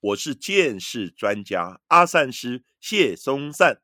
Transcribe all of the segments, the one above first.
我是见识专家阿善师谢松善。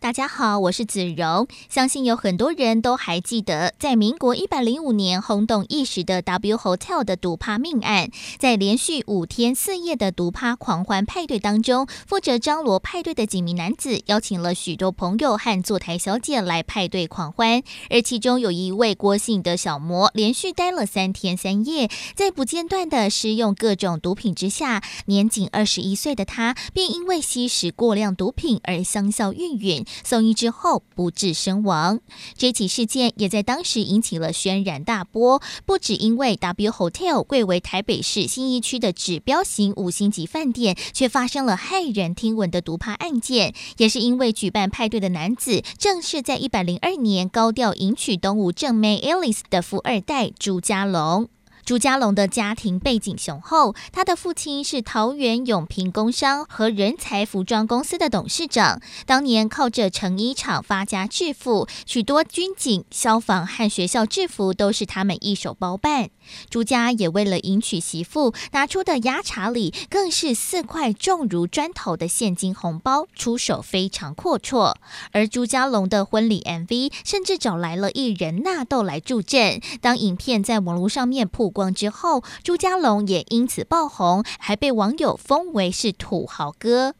大家好，我是子荣。相信有很多人都还记得，在民国一百零五年轰动一时的 W Hotel 的毒趴命案。在连续五天四夜的毒趴狂欢派对当中，负责张罗派对的几名男子邀请了许多朋友和坐台小姐来派对狂欢。而其中有一位郭姓的小魔，连续待了三天三夜，在不间断的施用各种毒品之下，年仅二十一岁的他，便因为吸食过量毒品而香消玉殒。送医之后不治身亡，这起事件也在当时引起了轩然大波。不只因为 W Hotel 贵为台北市新一区的指标型五星级饭店，却发生了骇人听闻的毒趴案件，也是因为举办派对的男子正是在一百零二年高调迎娶东吴正妹 Alice 的富二代朱家龙。朱家龙的家庭背景雄厚，他的父亲是桃园永平工商和人才服装公司的董事长，当年靠着成衣厂发家致富，许多军警、消防和学校制服都是他们一手包办。朱家也为了迎娶媳妇，拿出的压茶里更是四块重如砖头的现金红包，出手非常阔绰。而朱家龙的婚礼 MV 甚至找来了艺人纳豆来助阵，当影片在网络上面曝光。之后，朱家龙也因此爆红，还被网友封为是土豪哥。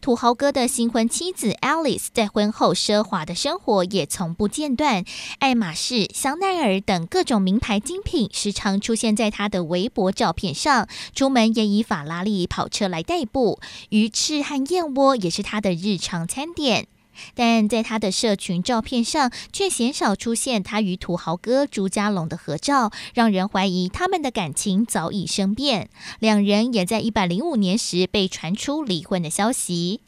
土豪哥的新婚妻子 Alice 在婚后奢华的生活也从不间断，爱马仕、香奈儿等各种名牌精品时常出现在他的微博照片上。出门也以法拉利跑车来代步，鱼翅和燕窝也是他的日常餐点。但在他的社群照片上，却鲜少出现他与土豪哥朱家龙的合照，让人怀疑他们的感情早已生变。两人也在一百零五年时被传出离婚的消息。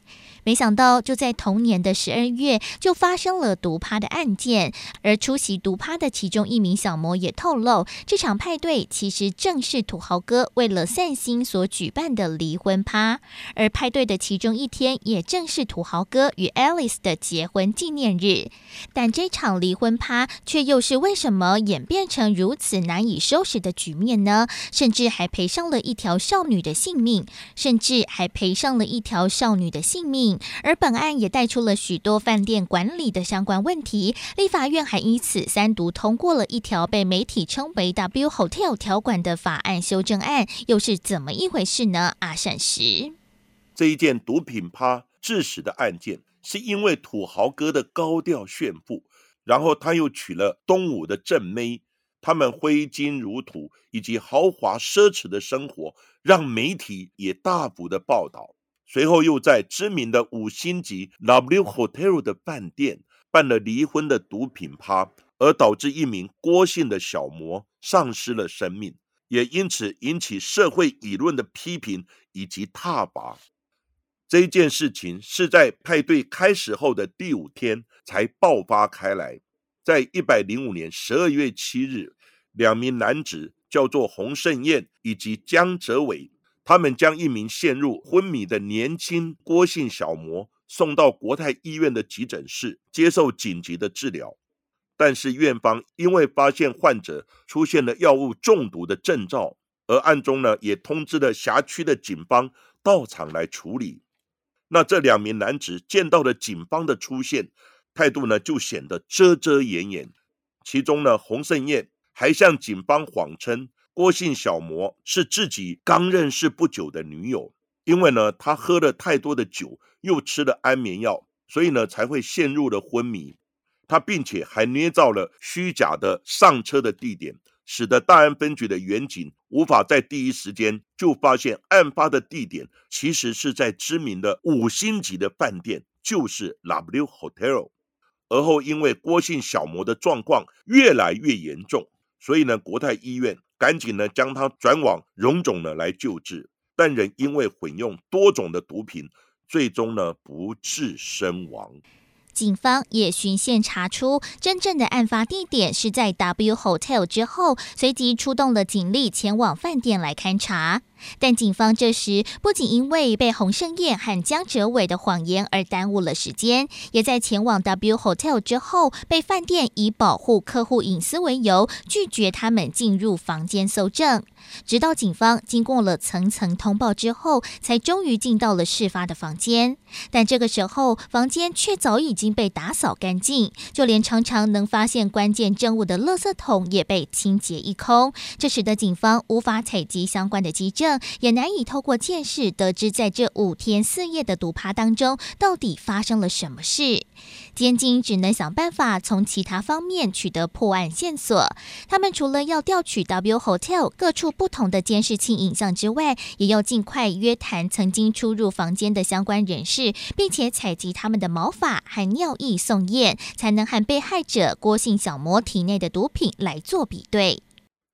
没想到，就在同年的十二月，就发生了毒趴的案件。而出席毒趴的其中一名小魔也透露，这场派对其实正是土豪哥为了散心所举办的离婚趴。而派对的其中一天，也正是土豪哥与 Alice 的结婚纪念日。但这场离婚趴却又是为什么演变成如此难以收拾的局面呢？甚至还赔上了一条少女的性命，甚至还赔上了一条少女的性命。而本案也带出了许多饭店管理的相关问题，立法院还因此三读通过了一条被媒体称为 “W Hotel” 条款的法案修正案，又是怎么一回事呢？阿善石，这一件毒品趴致死的案件，是因为土豪哥的高调炫富，然后他又娶了东吴的正妹，他们挥金如土以及豪华奢侈的生活，让媒体也大幅的报道。随后又在知名的五星级 W Hotel 的饭店办了离婚的毒品趴，而导致一名郭姓的小魔丧失了生命，也因此引起社会舆论的批评以及挞伐。这件事情是在派对开始后的第五天才爆发开来。在一百零五年十二月七日，两名男子叫做洪胜燕以及江泽伟。他们将一名陷入昏迷的年轻郭姓小魔送到国泰医院的急诊室接受紧急的治疗，但是院方因为发现患者出现了药物中毒的症状，而暗中呢也通知了辖区的警方到场来处理。那这两名男子见到了警方的出现，态度呢就显得遮遮掩掩。其中呢，洪胜燕还向警方谎称。郭姓小魔是自己刚认识不久的女友，因为呢，他喝了太多的酒，又吃了安眠药，所以呢，才会陷入了昏迷。他并且还捏造了虚假的上车的地点，使得大安分局的员警无法在第一时间就发现案发的地点其实是在知名的五星级的饭店，就是 W Hotel。而后因为郭姓小魔的状况越来越严重，所以呢，国泰医院。赶紧呢，将他转往荣总呢来救治，但人因为混用多种的毒品，最终呢不治身亡。警方也循线查出真正的案发地点是在 W Hotel 之后，随即出动了警力前往饭店来勘查。但警方这时不仅因为被洪胜燕和江哲伟的谎言而耽误了时间，也在前往 W Hotel 之后，被饭店以保护客户隐私为由，拒绝他们进入房间搜证。直到警方经过了层层通报之后，才终于进到了事发的房间。但这个时候，房间却早已经被打扫干净，就连常常能发现关键证物的垃圾桶也被清洁一空，这使得警方无法采集相关的机证。也难以透过监视得知，在这五天四夜的毒趴当中，到底发生了什么事。监警只能想办法从其他方面取得破案线索。他们除了要调取 W Hotel 各处不同的监视器影像之外，也要尽快约谈曾经出入房间的相关人士，并且采集他们的毛发和尿液送验，才能和被害者郭姓小魔体内的毒品来做比对。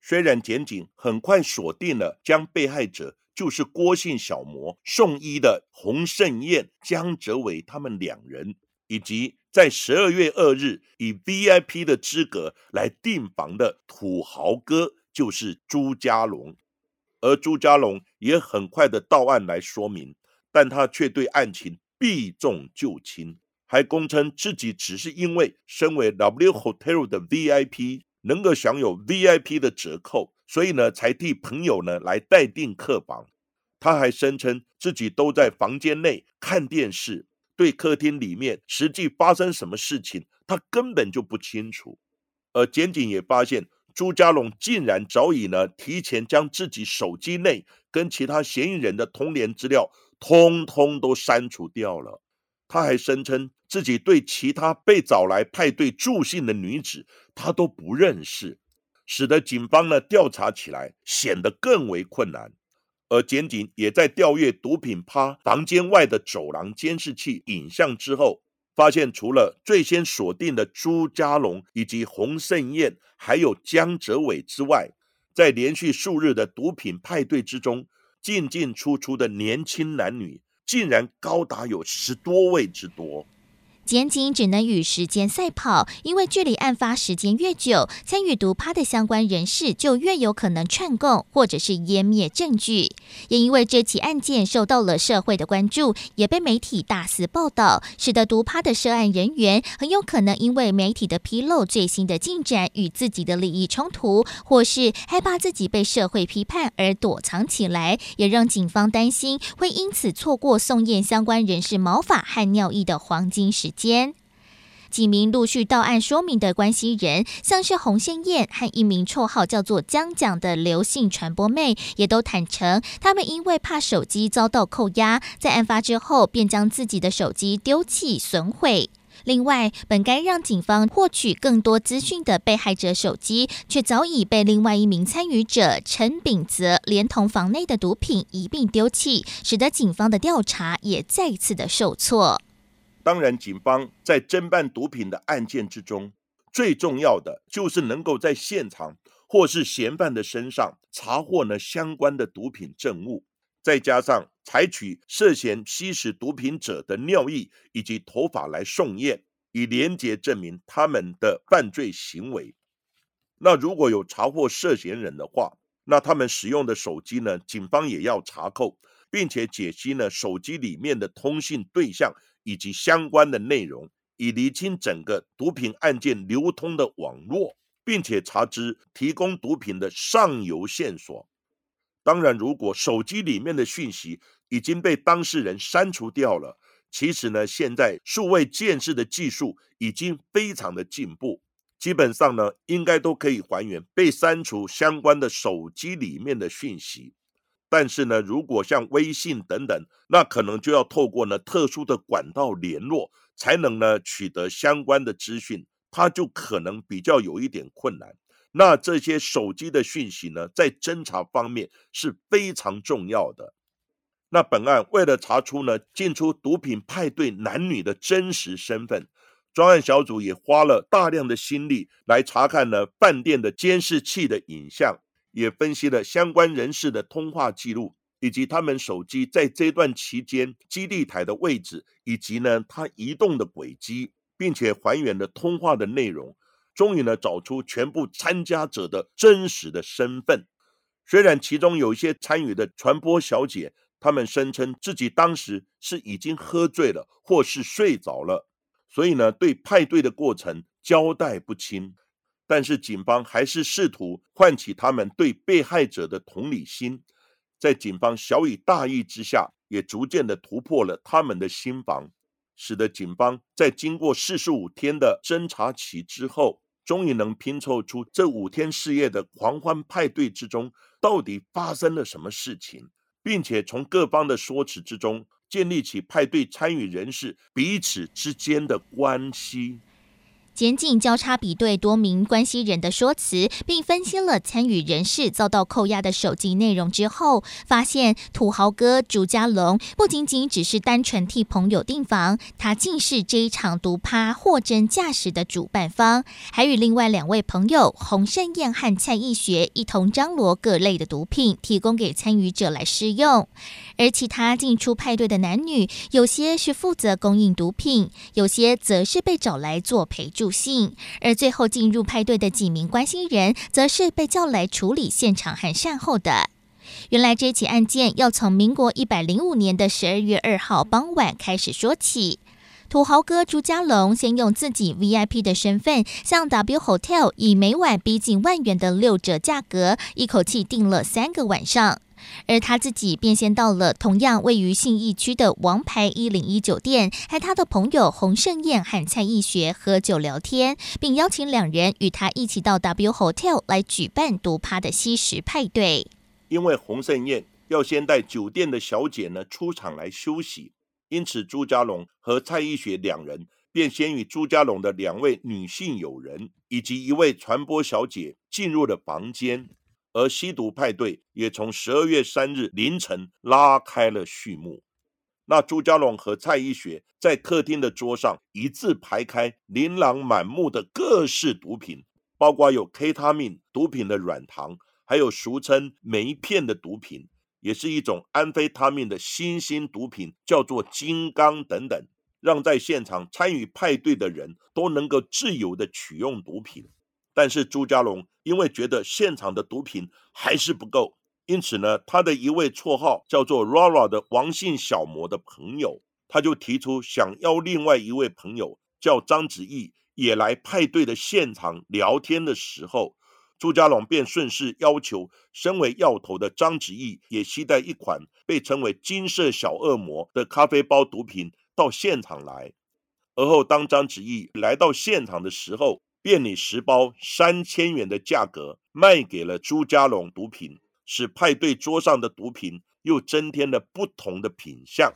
虽然检警很快锁定了将被害者就是郭姓小模送医的洪胜燕、江泽伟他们两人，以及在十二月二日以 VIP 的资格来订房的土豪哥就是朱家龙，而朱家龙也很快的到案来说明，但他却对案情避重就轻，还供称自己只是因为身为 W Hotel 的 VIP。能够享有 VIP 的折扣，所以呢，才替朋友呢来代订客房。他还声称自己都在房间内看电视，对客厅里面实际发生什么事情，他根本就不清楚。而检警也发现，朱家龙竟然早已呢提前将自己手机内跟其他嫌疑人的通联资料，通通都删除掉了。他还声称自己对其他被找来派对助兴的女子，他都不认识，使得警方呢调查起来显得更为困难。而检警也在调阅毒品趴房间外的走廊监视器影像之后，发现除了最先锁定的朱家龙以及洪胜燕，还有江泽伟之外，在连续数日的毒品派对之中，进进出出的年轻男女。竟然高达有十多位之多。检警只能与时间赛跑，因为距离案发时间越久，参与毒趴的相关人士就越有可能串供或者是湮灭证据。也因为这起案件受到了社会的关注，也被媒体大肆报道，使得毒趴的涉案人员很有可能因为媒体的披露最新的进展与自己的利益冲突，或是害怕自己被社会批判而躲藏起来，也让警方担心会因此错过送验相关人士毛发和尿液的黄金时。间几名陆续到案说明的关系人，像是洪宪燕和一名绰号叫做江蒋的刘姓传播妹，也都坦诚，他们因为怕手机遭到扣押，在案发之后便将自己的手机丢弃损毁。另外，本该让警方获取更多资讯的被害者手机，却早已被另外一名参与者陈炳泽连同房内的毒品一并丢弃，使得警方的调查也再次的受挫。当然，警方在侦办毒品的案件之中，最重要的就是能够在现场或是嫌犯的身上查获呢相关的毒品证物，再加上采取涉嫌吸食毒品者的尿液以及头发来送验，以连结证明他们的犯罪行为。那如果有查获涉嫌人的话，那他们使用的手机呢，警方也要查扣，并且解析呢手机里面的通信对象。以及相关的内容，以厘清整个毒品案件流通的网络，并且查知提供毒品的上游线索。当然，如果手机里面的讯息已经被当事人删除掉了，其实呢，现在数位建视的技术已经非常的进步，基本上呢，应该都可以还原被删除相关的手机里面的讯息。但是呢，如果像微信等等，那可能就要透过呢特殊的管道联络，才能呢取得相关的资讯，它就可能比较有一点困难。那这些手机的讯息呢，在侦查方面是非常重要的。那本案为了查出呢进出毒品派对男女的真实身份，专案小组也花了大量的心力来查看呢饭店的监视器的影像。也分析了相关人士的通话记录，以及他们手机在这段期间基地台的位置，以及呢它移动的轨迹，并且还原了通话的内容，终于呢找出全部参加者的真实的身份。虽然其中有一些参与的传播小姐，他们声称自己当时是已经喝醉了，或是睡着了，所以呢对派对的过程交代不清。但是警方还是试图唤起他们对被害者的同理心，在警方小以大义之下，也逐渐的突破了他们的心防，使得警方在经过四十五天的侦查期之后，终于能拼凑出这五天四夜的狂欢派对之中到底发生了什么事情，并且从各方的说辞之中建立起派对参与人士彼此之间的关系。检警交叉比对多名关系人的说辞，并分析了参与人士遭到扣押的手机内容之后，发现土豪哥朱家龙不仅仅只是单纯替朋友订房，他竟是这一场毒趴货真价实的主办方，还与另外两位朋友洪胜燕和蔡义学一同张罗各类的毒品，提供给参与者来试用。而其他进出派对的男女，有些是负责供应毒品，有些则是被找来做陪助性，而最后进入派对的几名关心人，则是被叫来处理现场和善后的。原来这起案件要从民国一百零五年的十二月二号傍晚开始说起。土豪哥朱家龙先用自己 VIP 的身份，向 W Hotel 以每晚逼近万元的六折价格，一口气订了三个晚上。而他自己便先到了同样位于信义区的王牌一零一酒店，和他的朋友洪胜燕和蔡义学喝酒聊天，并邀请两人与他一起到 W Hotel 来举办独趴的吸食派对。因为洪胜燕要先带酒店的小姐呢出场来休息，因此朱家龙和蔡义学两人便先与朱家龙的两位女性友人以及一位传播小姐进入了房间。而吸毒派对也从十二月三日凌晨拉开了序幕。那朱家龙和蔡依雪在客厅的桌上一字排开，琳琅满目的各式毒品，包括有 K 他命毒品的软糖，还有俗称梅片的毒品，也是一种安非他命的新兴毒品，叫做金刚等等，让在现场参与派对的人都能够自由的取用毒品。但是朱家龙因为觉得现场的毒品还是不够，因此呢，他的一位绰号叫做 Rara 的王姓小魔的朋友，他就提出想要另外一位朋友叫张子毅也来派对的现场聊天的时候，朱家龙便顺势要求身为要头的张子毅也携带一款被称为金色小恶魔的咖啡包毒品到现场来。而后当张子毅来到现场的时候，便以十包三千元的价格卖给了朱家龙毒品，使派对桌上的毒品又增添了不同的品相。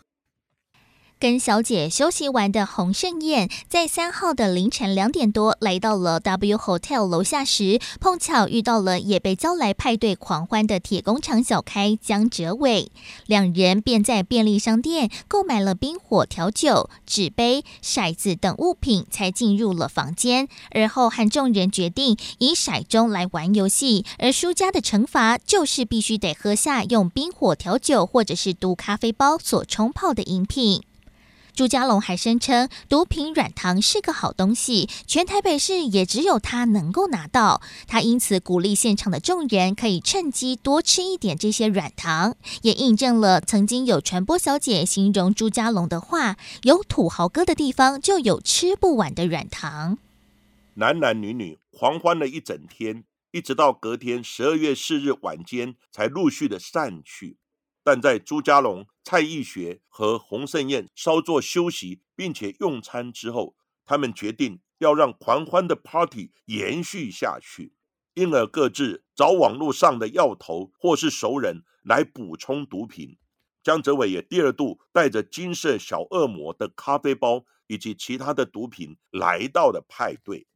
跟小姐休息完的洪胜燕，在三号的凌晨两点多来到了 W Hotel 楼下时，碰巧遇到了也被叫来派对狂欢的铁工厂小开江哲伟，两人便在便利商店购买了冰火调酒、纸杯、骰子等物品，才进入了房间。而后和众人决定以骰盅来玩游戏，而输家的惩罚就是必须得喝下用冰火调酒或者是毒咖啡包所冲泡的饮品。朱家龙还声称，毒品软糖是个好东西，全台北市也只有他能够拿到。他因此鼓励现场的众人可以趁机多吃一点这些软糖，也印证了曾经有传播小姐形容朱家龙的话：“有土豪哥的地方，就有吃不完的软糖。”男男女女狂欢了一整天，一直到隔天十二月四日晚间才陆续的散去。但在朱家龙、蔡义学和洪胜燕稍作休息，并且用餐之后，他们决定要让狂欢的 party 延续下去，因而各自找网络上的药头或是熟人来补充毒品。江泽伟也第二度带着金色小恶魔的咖啡包以及其他的毒品来到了派对。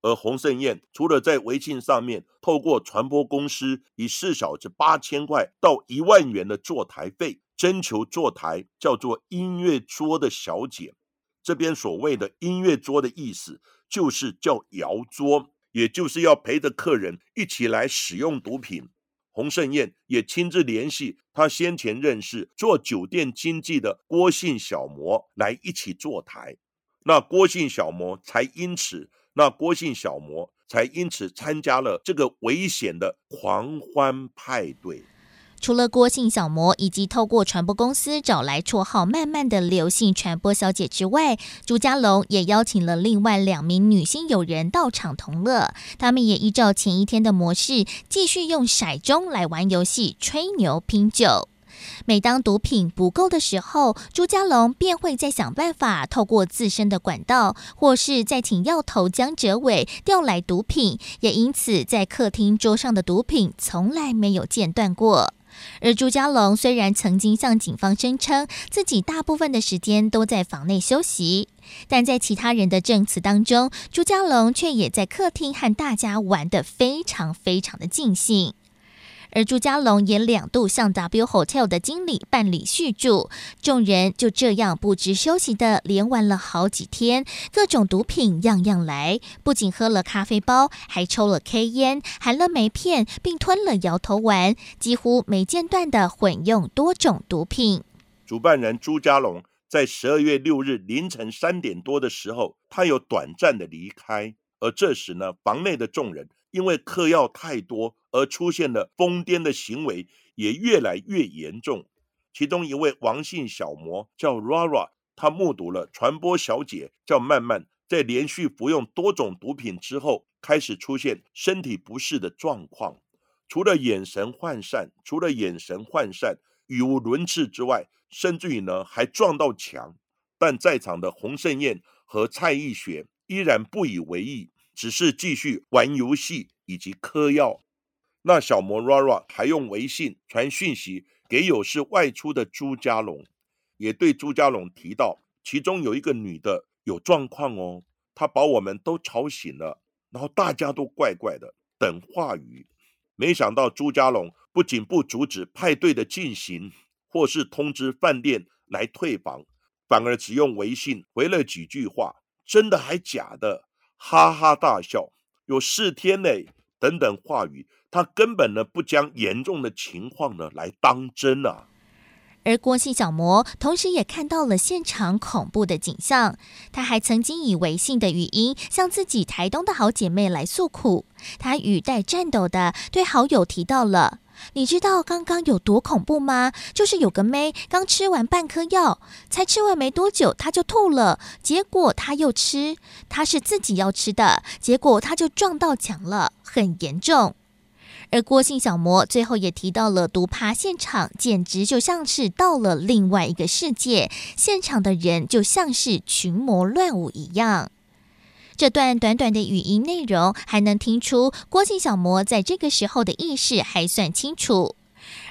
而洪胜燕除了在微信上面透过传播公司以四小时八千块到一万元的坐台费征求坐台叫做音乐桌的小姐，这边所谓的音乐桌的意思就是叫摇桌，也就是要陪着客人一起来使用毒品。洪胜燕也亲自联系他先前认识做酒店经济的郭姓小模来一起坐台，那郭姓小模才因此，那郭姓小魔才因此参加了这个危险的狂欢派对。除了郭姓小魔以及透过传播公司找来绰号“慢慢”的刘姓传播小姐之外，朱家龙也邀请了另外两名女性友人到场同乐。他们也依照前一天的模式，继续用骰盅来玩游戏、吹牛、拼酒。每当毒品不够的时候，朱家龙便会再想办法透过自身的管道，或是再请药头江哲伟调来毒品。也因此，在客厅桌上的毒品从来没有间断过。而朱家龙虽然曾经向警方声称自己大部分的时间都在房内休息，但在其他人的证词当中，朱家龙却也在客厅和大家玩得非常非常的尽兴。而朱家龙也两度向 W Hotel 的经理办理续住，众人就这样不知休息的连玩了好几天，各种毒品样样来，不仅喝了咖啡包，还抽了 K 烟，含了梅片，并吞了摇头丸，几乎没间断的混用多种毒品。主办人朱家龙在十二月六日凌晨三点多的时候，他有短暂的离开，而这时呢，房内的众人。因为嗑药太多而出现的疯癫的行为也越来越严重。其中一位王姓小魔叫 Rara，他目睹了传播小姐叫曼曼在连续服用多种毒品之后，开始出现身体不适的状况。除了眼神涣散，除了眼神涣散、语无伦次之外，甚至于呢还撞到墙。但在场的洪胜燕和蔡义学依然不以为意。只是继续玩游戏以及嗑药。那小魔 Rara 还用微信传讯息给有事外出的朱家龙，也对朱家龙提到，其中有一个女的有状况哦，她把我们都吵醒了，然后大家都怪怪的等话语。没想到朱家龙不仅不阻止派对的进行，或是通知饭店来退房，反而只用微信回了几句话：“真的还假的？”哈哈大笑，有四天呢，等等话语，他根本呢不将严重的情况呢来当真啊。而郭姓小魔同时也看到了现场恐怖的景象，他还曾经以微信的语音向自己台东的好姐妹来诉苦，他语带颤抖的对好友提到了。你知道刚刚有多恐怖吗？就是有个妹刚吃完半颗药，才吃完没多久，她就吐了。结果她又吃，她是自己要吃的，结果她就撞到墙了，很严重。而郭姓小魔最后也提到了毒趴现场，简直就像是到了另外一个世界，现场的人就像是群魔乱舞一样。这段短短的语音内容，还能听出郭姓小魔在这个时候的意识还算清楚。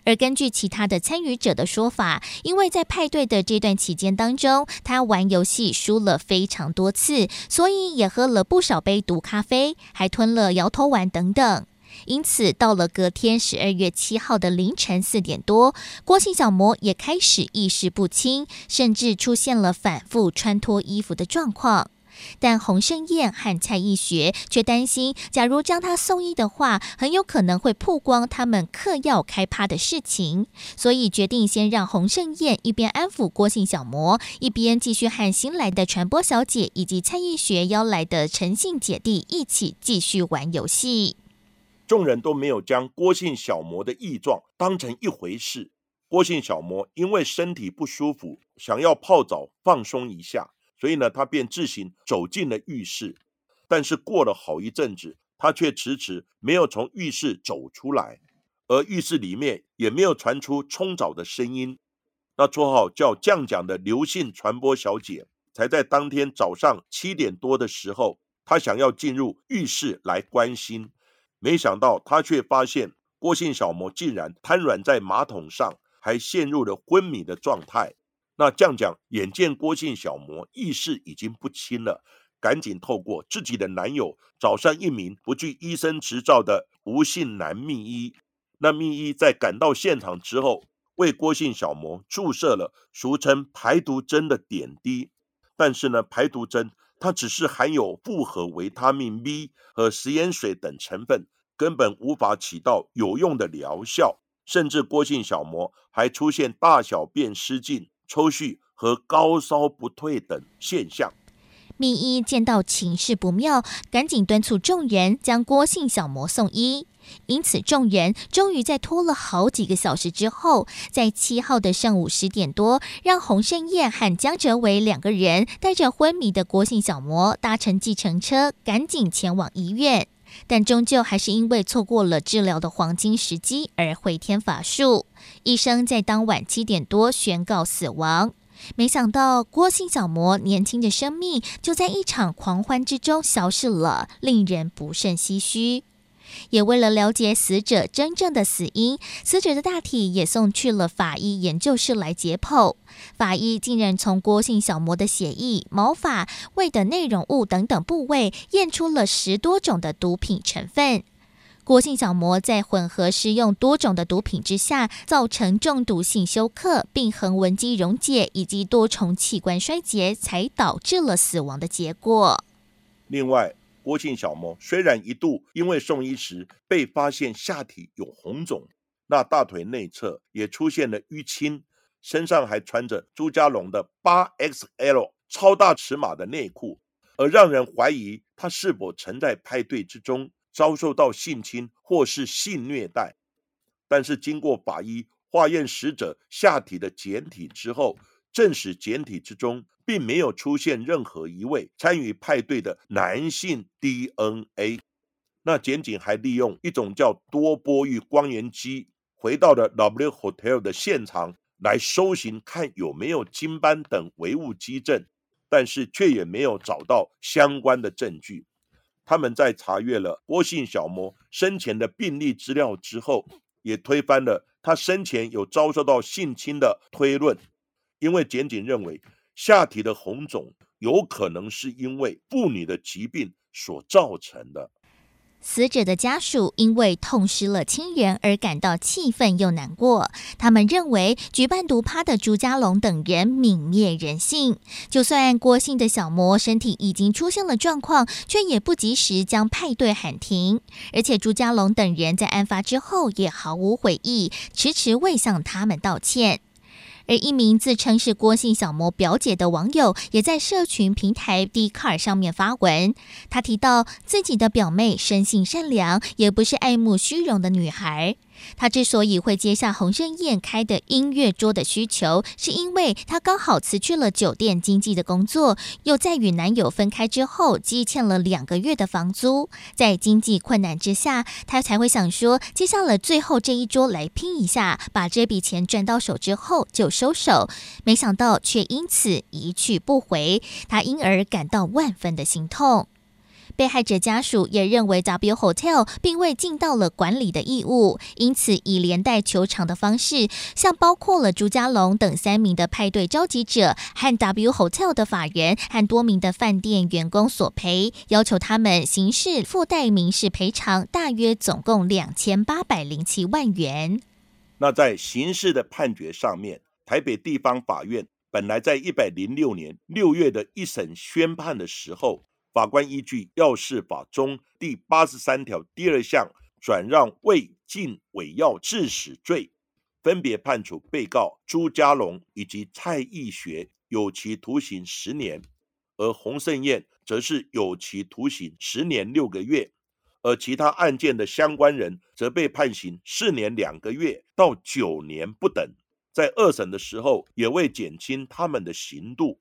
而根据其他的参与者的说法，因为在派对的这段期间当中，他玩游戏输了非常多次，所以也喝了不少杯毒咖啡，还吞了摇头丸等等。因此，到了隔天十二月七号的凌晨四点多，郭姓小魔也开始意识不清，甚至出现了反复穿脱衣服的状况。但洪胜燕和蔡义学却担心，假如将他送医的话，很有可能会曝光他们嗑药开趴的事情，所以决定先让洪胜燕一边安抚郭姓小魔，一边继续和新来的传播小姐以及蔡义学邀来的陈姓姐弟一起继续玩游戏。众人都没有将郭姓小魔的异状当成一回事。郭姓小魔因为身体不舒服，想要泡澡放松一下。所以呢，他便自行走进了浴室，但是过了好一阵子，他却迟迟没有从浴室走出来，而浴室里面也没有传出冲澡的声音。那绰号叫“酱酱”的刘姓传播小姐，才在当天早上七点多的时候，她想要进入浴室来关心，没想到她却发现郭姓小魔竟然瘫软在马桶上，还陷入了昏迷的状态。那酱酱眼见郭姓小魔意识已经不清了，赶紧透过自己的男友找上一名不具医生执照的吴姓男秘医。那秘医在赶到现场之后，为郭姓小魔注射了俗称排毒针的点滴。但是呢，排毒针它只是含有复合维他命 B 和食盐水等成分，根本无法起到有用的疗效，甚至郭姓小魔还出现大小便失禁、抽搐和高烧不退等现象。密医见到情势不妙，赶紧敦促众人将郭姓小魔送医。因此，众人终于在拖了好几个小时之后，在七号的上午十点多，让洪胜燕和江哲伟两个人带着昏迷的郭姓小魔搭乘计程车，赶紧前往医院。但终究还是因为错过了治疗的黄金时机而回天乏术。医生在当晚七点多宣告死亡。没想到郭姓小魔年轻的生命就在一场狂欢之中消失了，令人不胜唏嘘。也为了了解死者真正的死因，死者的大体也送去了法医研究室来解剖。法医竟然从郭姓小魔的血液、毛发、胃的内容物等等部位验出了十多种的毒品成分。郭姓小魔在混合施用多种的毒品之下，造成中毒性休克、并横纹肌溶解以及多重器官衰竭，才导致了死亡的结果。另外，郭姓小魔虽然一度因为送医时被发现下体有红肿，那大腿内侧也出现了淤青，身上还穿着朱家龙的八 XL 超大尺码的内裤，而让人怀疑他是否曾在派对之中。遭受到性侵或是性虐待，但是经过法医化验死者下体的检体之后，证实检体之中并没有出现任何一位参与派对的男性 DNA。那检警还利用一种叫多波域光源机，回到了 W Hotel 的现场来搜寻，看有没有金斑等唯物基证，但是却也没有找到相关的证据。他们在查阅了郭姓小魔生前的病历资料之后，也推翻了他生前有遭受到性侵的推论，因为检警认为下体的红肿有可能是因为妇女的疾病所造成的。死者的家属因为痛失了亲人而感到气愤又难过。他们认为举办毒趴的朱家龙等人泯灭人性。就算郭姓的小魔身体已经出现了状况，却也不及时将派对喊停。而且朱家龙等人在案发之后也毫无悔意，迟迟未向他们道歉。而一名自称是郭姓小模表姐的网友，也在社群平台 d c a r 上面发文。他提到自己的表妹生性善良，也不是爱慕虚荣的女孩。他之所以会接下洪胜燕开的音乐桌的需求，是因为他刚好辞去了酒店经纪的工作，又在与男友分开之后积欠了两个月的房租，在经济困难之下，他才会想说接下了最后这一桌来拼一下，把这笔钱赚到手之后就收手。没想到却因此一去不回，他因而感到万分的心痛。被害者家属也认为 W Hotel 并未尽到了管理的义务，因此以连带求偿的方式，向包括了朱家龙等三名的派对召集者和 W Hotel 的法人和多名的饭店员工索赔，要求他们刑事附带民事赔偿，大约总共两千八百零七万元。那在刑事的判决上面，台北地方法院本来在一百零六年六月的一审宣判的时候。法官依据药事法中第八十三条第二项，转让未尽伪药致死罪，分别判处被告朱家龙以及蔡义学有期徒刑十年，而洪胜燕则是有期徒刑十年六个月，而其他案件的相关人则被判刑四年两个月到九年不等。在二审的时候，也未减轻他们的刑度。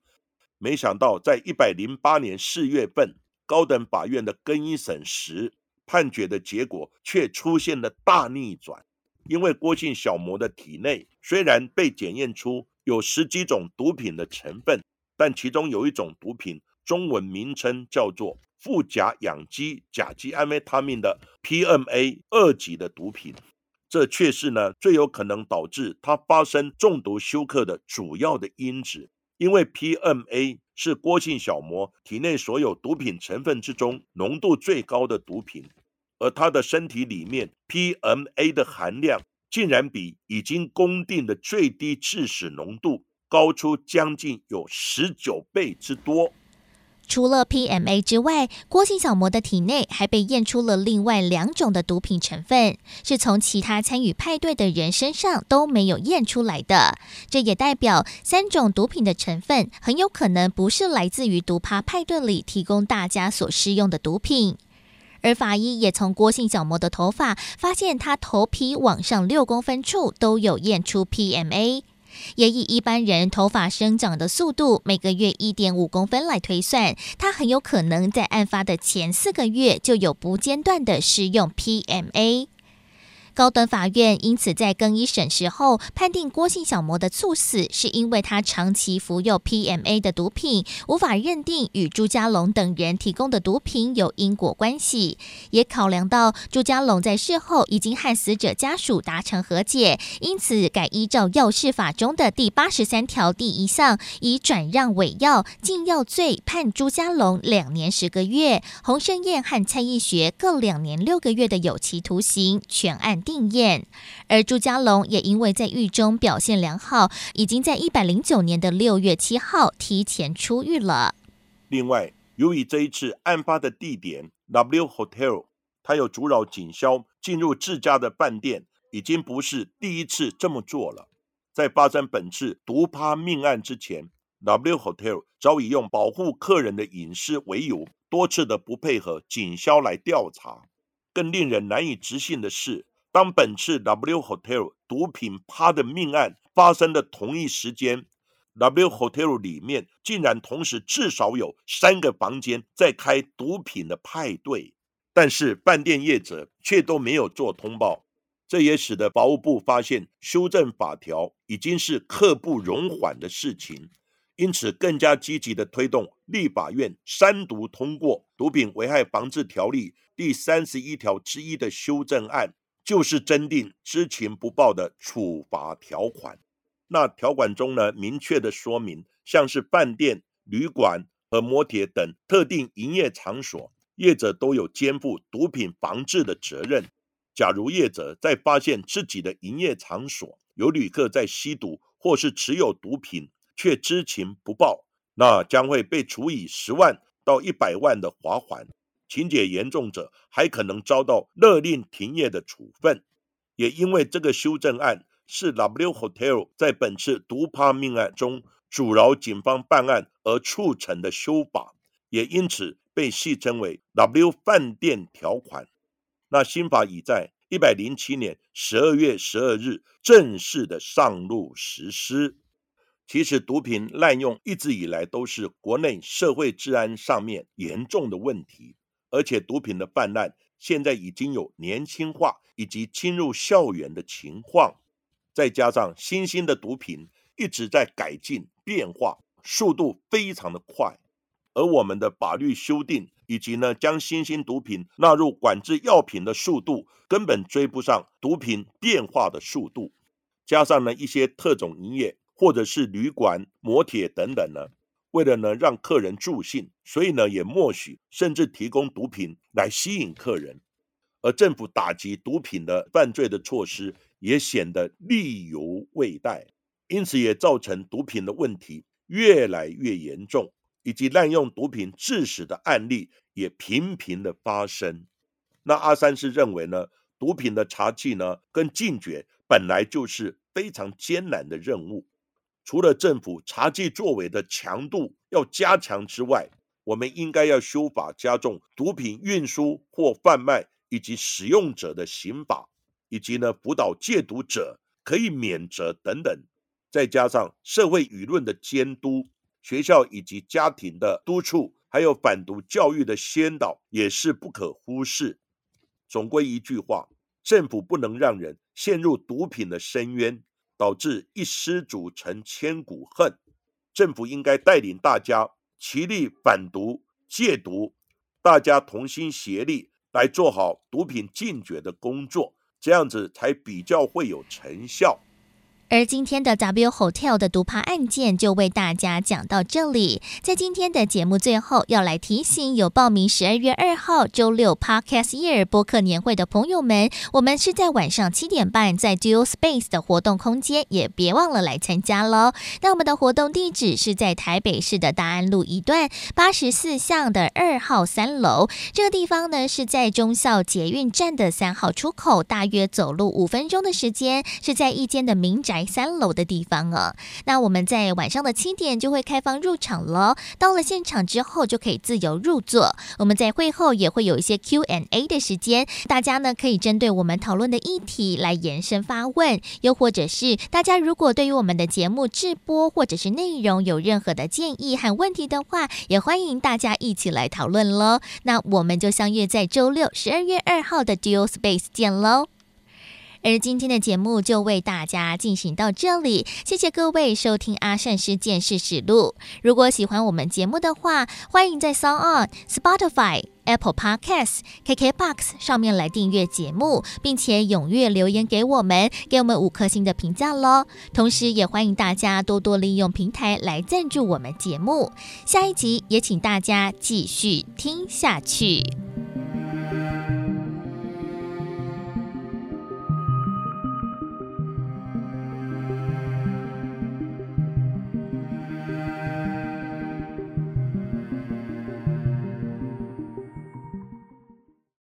没想到，在一百零八年四月份，高等法院的更一审时，判决的结果却出现了大逆转。因为郭姓小魔的体内虽然被检验出有十几种毒品的成分，但其中有一种毒品，中文名称叫做富甲氧基甲基安非他命的 PMA 二级的毒品，这却是呢最有可能导致他发生中毒休克的主要的因子。因为 PMA 是郭姓小魔体内所有毒品成分之中浓度最高的毒品，而他的身体里面 PMA 的含量竟然比已经公定的最低致死浓度高出将近有十九倍之多。除了 PMA 之外，郭姓小魔的体内还被验出了另外两种的毒品成分，是从其他参与派对的人身上都没有验出来的。这也代表三种毒品的成分很有可能不是来自于毒趴派对里提供大家所施用的毒品。而法医也从郭姓小魔的头发发现，他头皮往上六公分处都有验出 PMA。也以一般人头发生长的速度，每个月一点五公分来推算，他很有可能在案发的前四个月就有不间断的使用 PMA。高等法院因此在更一审时后，判定郭姓小魔的猝死是因为他长期服用 PMA 的毒品，无法认定与朱家龙等人提供的毒品有因果关系。也考量到朱家龙在事后已经和死者家属达成和解，因此改依照药事法中的第八十三条第一项，以转让伪药、禁药罪判朱家龙两年十个月，洪胜燕和蔡义学各两年六个月的有期徒刑，全案。定验，而朱家龙也因为在狱中表现良好，已经在一百零九年的六月七号提前出狱了。另外，由于这一次案发的地点 W Hotel，他有阻扰警消进入自家的饭店，已经不是第一次这么做了。在发生本次毒趴命案之前，W Hotel 早已用保护客人的隐私为由，多次的不配合警消来调查。更令人难以置信的是。当本次 W Hotel 毒品趴的命案发生的同一时间，W Hotel 里面竟然同时至少有三个房间在开毒品的派对，但是饭店业者却都没有做通报，这也使得法务部发现修正法条已经是刻不容缓的事情，因此更加积极的推动立法院三读通过《毒品危害防治条例》第三十一条之一的修正案。就是增订知情不报的处罚条款。那条款中呢，明确的说明，像是饭店、旅馆和摩铁等特定营业场所，业者都有肩负毒品防治的责任。假如业者在发现自己的营业场所有旅客在吸毒或是持有毒品，却知情不报，那将会被处以十万到一百万的罚款。情节严重者还可能遭到勒令停业的处分。也因为这个修正案是 W Hotel 在本次毒趴命案中阻挠警方办案而促成的修法，也因此被戏称为 W 饭店条款。那新法已在一百零七年十二月十二日正式的上路实施。其实，毒品滥用一直以来都是国内社会治安上面严重的问题。而且毒品的泛滥，现在已经有年轻化以及侵入校园的情况，再加上新兴的毒品一直在改进变化，速度非常的快，而我们的法律修订以及呢将新兴毒品纳入管制药品的速度，根本追不上毒品变化的速度，加上呢一些特种营业或者是旅馆、摩铁等等呢。为了呢让客人助兴，所以呢也默许甚至提供毒品来吸引客人，而政府打击毒品的犯罪的措施也显得力犹未逮，因此也造成毒品的问题越来越严重，以及滥用毒品致死的案例也频频的发生。那阿三是认为呢，毒品的查缉呢跟禁绝本来就是非常艰难的任务。除了政府查缉作为的强度要加强之外，我们应该要修法加重毒品运输或贩卖以及使用者的刑法，以及呢辅导戒毒者可以免责等等，再加上社会舆论的监督、学校以及家庭的督促，还有反毒教育的先导，也是不可忽视。总归一句话，政府不能让人陷入毒品的深渊。导致一失足成千古恨，政府应该带领大家齐力反毒戒毒，大家同心协力来做好毒品禁绝的工作，这样子才比较会有成效。而今天的 W Hotel 的毒扒案件就为大家讲到这里。在今天的节目最后，要来提醒有报名十二月二号周六 Podcast Year 播客年会的朋友们，我们是在晚上七点半在 Dual Space 的活动空间，也别忘了来参加喽。那我们的活动地址是在台北市的大安路一段八十四巷的二号三楼，这个地方呢是在中校捷运站的三号出口，大约走路五分钟的时间，是在一间的民宅。来三楼的地方哦，那我们在晚上的七点就会开放入场了。到了现场之后，就可以自由入座。我们在会后也会有一些 Q&A 的时间，大家呢可以针对我们讨论的议题来延伸发问，又或者是大家如果对于我们的节目直播或者是内容有任何的建议和问题的话，也欢迎大家一起来讨论喽。那我们就相约在周六十二月二号的 Dual Space 见喽。而今天的节目就为大家进行到这里，谢谢各位收听阿善师见识实录。如果喜欢我们节目的话，欢迎在 s o n g On、Spotify、Apple Podcasts、KKBox 上面来订阅节目，并且踊跃留言给我们，给我们五颗星的评价喽。同时，也欢迎大家多多利用平台来赞助我们节目。下一集也请大家继续听下去。